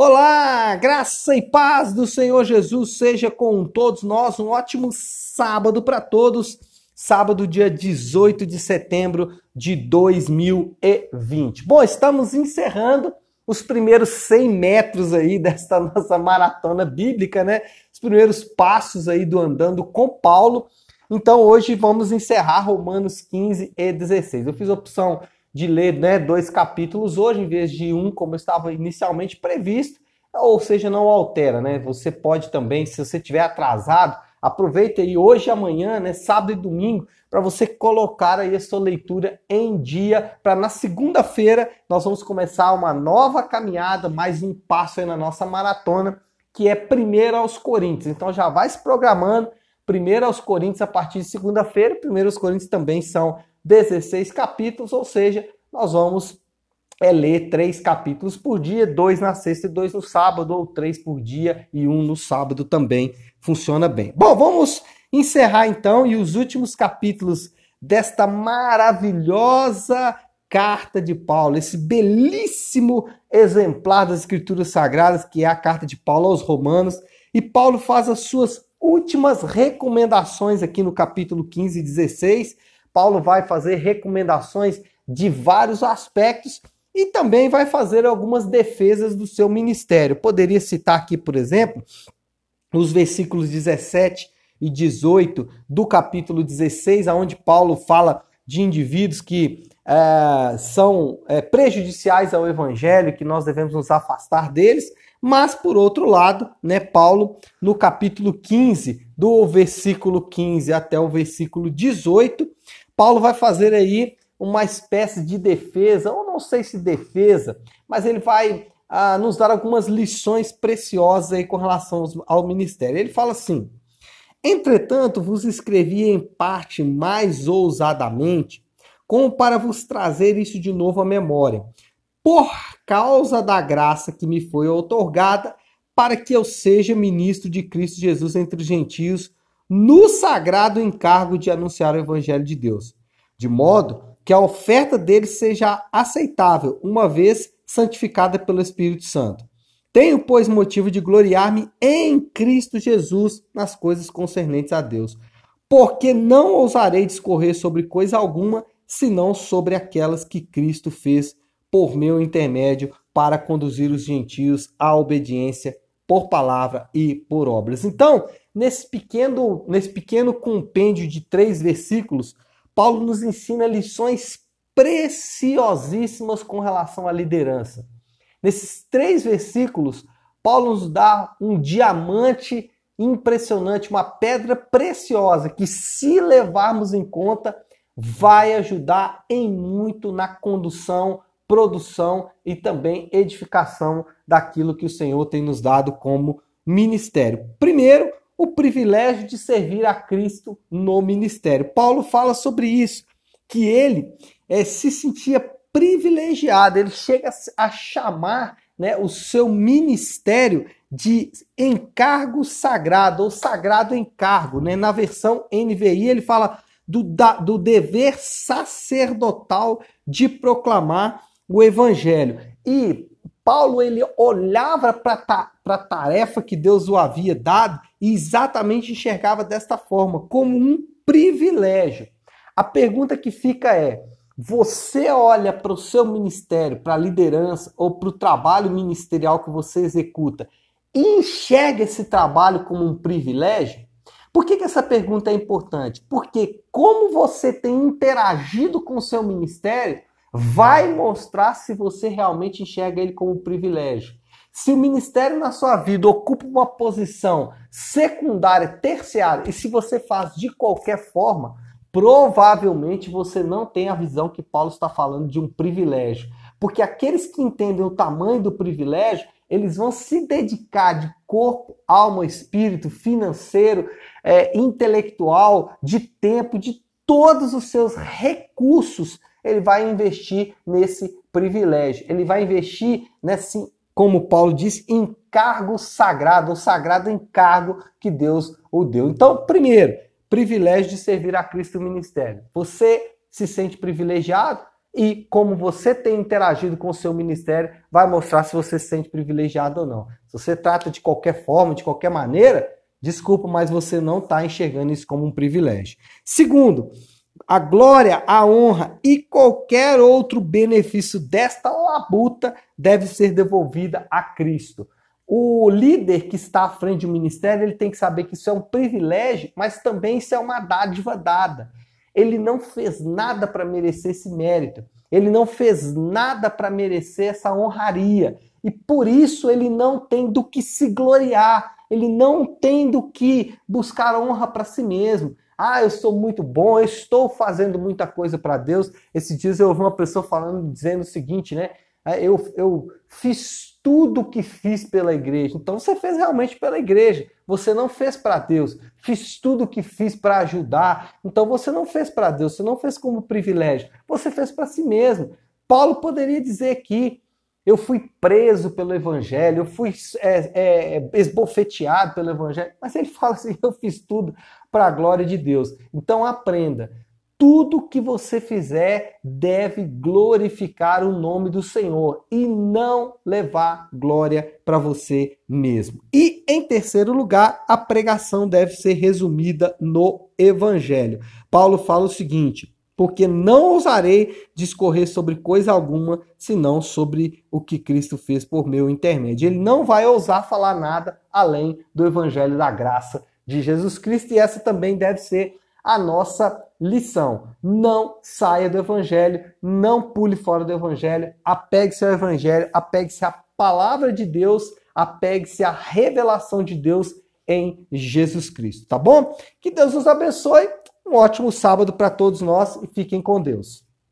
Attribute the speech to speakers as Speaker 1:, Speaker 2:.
Speaker 1: Olá, graça e paz do Senhor Jesus seja com todos nós. Um ótimo sábado para todos. Sábado, dia 18 de setembro de 2020. Bom, estamos encerrando os primeiros 100 metros aí desta nossa maratona bíblica, né? Os primeiros passos aí do andando com Paulo. Então hoje vamos encerrar Romanos 15 e 16. Eu fiz a opção de ler né, dois capítulos hoje, em vez de um, como estava inicialmente previsto, ou seja, não altera, né? Você pode também, se você tiver atrasado, aproveita aí hoje amanhã, né, sábado e domingo, para você colocar aí a sua leitura em dia, para na segunda-feira nós vamos começar uma nova caminhada, mais um passo aí na nossa maratona, que é primeiro aos Coríntios. Então já vai se programando, primeiro aos Coríntios a partir de segunda-feira, primeiro aos Coríntios também são 16 capítulos, ou seja, nós vamos é ler três capítulos por dia, dois na sexta e dois no sábado, ou três por dia e um no sábado também funciona bem. Bom, vamos encerrar então e os últimos capítulos desta maravilhosa carta de Paulo, esse belíssimo exemplar das Escrituras Sagradas, que é a carta de Paulo aos Romanos. E Paulo faz as suas últimas recomendações aqui no capítulo 15 e 16 Paulo vai fazer recomendações de vários aspectos e também vai fazer algumas defesas do seu ministério. Poderia citar aqui, por exemplo, os versículos 17 e 18 do capítulo 16, onde Paulo fala de indivíduos que é, são é, prejudiciais ao evangelho, que nós devemos nos afastar deles. Mas, por outro lado, né, Paulo, no capítulo 15, do versículo 15 até o versículo 18, Paulo vai fazer aí uma espécie de defesa, ou não sei se defesa, mas ele vai ah, nos dar algumas lições preciosas aí com relação ao ministério. Ele fala assim: Entretanto, vos escrevi em parte mais ousadamente, como para vos trazer isso de novo à memória, por causa da graça que me foi otorgada, para que eu seja ministro de Cristo Jesus entre os gentios, no sagrado encargo de anunciar o evangelho de Deus, de modo que a oferta deles seja aceitável, uma vez santificada pelo Espírito Santo. Tenho, pois, motivo de gloriar-me em Cristo Jesus nas coisas concernentes a Deus, porque não ousarei discorrer sobre coisa alguma, senão sobre aquelas que Cristo fez por meu intermédio para conduzir os gentios à obediência por palavra e por obras. Então, nesse pequeno, nesse pequeno compêndio de três versículos, Paulo nos ensina lições preciosíssimas com relação à liderança. Nesses três versículos, Paulo nos dá um diamante impressionante, uma pedra preciosa que, se levarmos em conta, vai ajudar em muito na condução, produção e também edificação daquilo que o Senhor tem nos dado como ministério. Primeiro, o privilégio de servir a Cristo no ministério. Paulo fala sobre isso, que ele é, se sentia privilegiado, ele chega a chamar né, o seu ministério de encargo sagrado, ou sagrado encargo. Né? Na versão NVI, ele fala do, da, do dever sacerdotal de proclamar o evangelho. E Paulo ele olhava para a tarefa que Deus o havia dado e exatamente enxergava desta forma, como um privilégio. A pergunta que fica é: você olha para o seu ministério, para a liderança ou para o trabalho ministerial que você executa e enxerga esse trabalho como um privilégio? Por que, que essa pergunta é importante? Porque como você tem interagido com o seu ministério vai mostrar se você realmente enxerga ele como um privilégio. Se o ministério na sua vida ocupa uma posição secundária, terciária, e se você faz de qualquer forma, provavelmente você não tem a visão que Paulo está falando de um privilégio. Porque aqueles que entendem o tamanho do privilégio, eles vão se dedicar de corpo, alma, espírito, financeiro, é, intelectual, de tempo, de todos os seus recursos ele vai investir nesse privilégio. Ele vai investir nesse, como Paulo diz, encargo sagrado, o sagrado encargo que Deus o deu. Então, primeiro, privilégio de servir a Cristo no ministério. Você se sente privilegiado? E como você tem interagido com o seu ministério vai mostrar se você se sente privilegiado ou não. Se você trata de qualquer forma, de qualquer maneira, desculpa, mas você não está enxergando isso como um privilégio. Segundo, a glória, a honra e qualquer outro benefício desta labuta deve ser devolvida a Cristo. O líder que está à frente do ministério, ele tem que saber que isso é um privilégio, mas também isso é uma dádiva dada. Ele não fez nada para merecer esse mérito. Ele não fez nada para merecer essa honraria. E por isso ele não tem do que se gloriar. Ele não tem do que buscar honra para si mesmo. Ah, eu sou muito bom, eu estou fazendo muita coisa para Deus. Esses dias eu ouvi uma pessoa falando, dizendo o seguinte, né? É, eu, eu fiz tudo que fiz pela igreja. Então você fez realmente pela igreja. Você não fez para Deus. Fiz tudo que fiz para ajudar. Então você não fez para Deus. Você não fez como privilégio. Você fez para si mesmo. Paulo poderia dizer aqui: eu fui preso pelo evangelho, eu fui é, é, esbofeteado pelo evangelho. Mas ele fala assim: eu fiz tudo para a glória de Deus. Então aprenda. Tudo que você fizer deve glorificar o nome do Senhor e não levar glória para você mesmo. E em terceiro lugar, a pregação deve ser resumida no Evangelho. Paulo fala o seguinte: porque não ousarei discorrer sobre coisa alguma, senão sobre o que Cristo fez por meu intermédio. Ele não vai ousar falar nada além do Evangelho da graça de Jesus Cristo, e essa também deve ser a nossa lição. Não saia do Evangelho, não pule fora do Evangelho, apegue-se ao Evangelho, apegue-se à palavra de Deus, apegue-se à revelação de Deus em Jesus Cristo, tá bom? Que Deus nos abençoe, um ótimo sábado para todos nós e fiquem com Deus.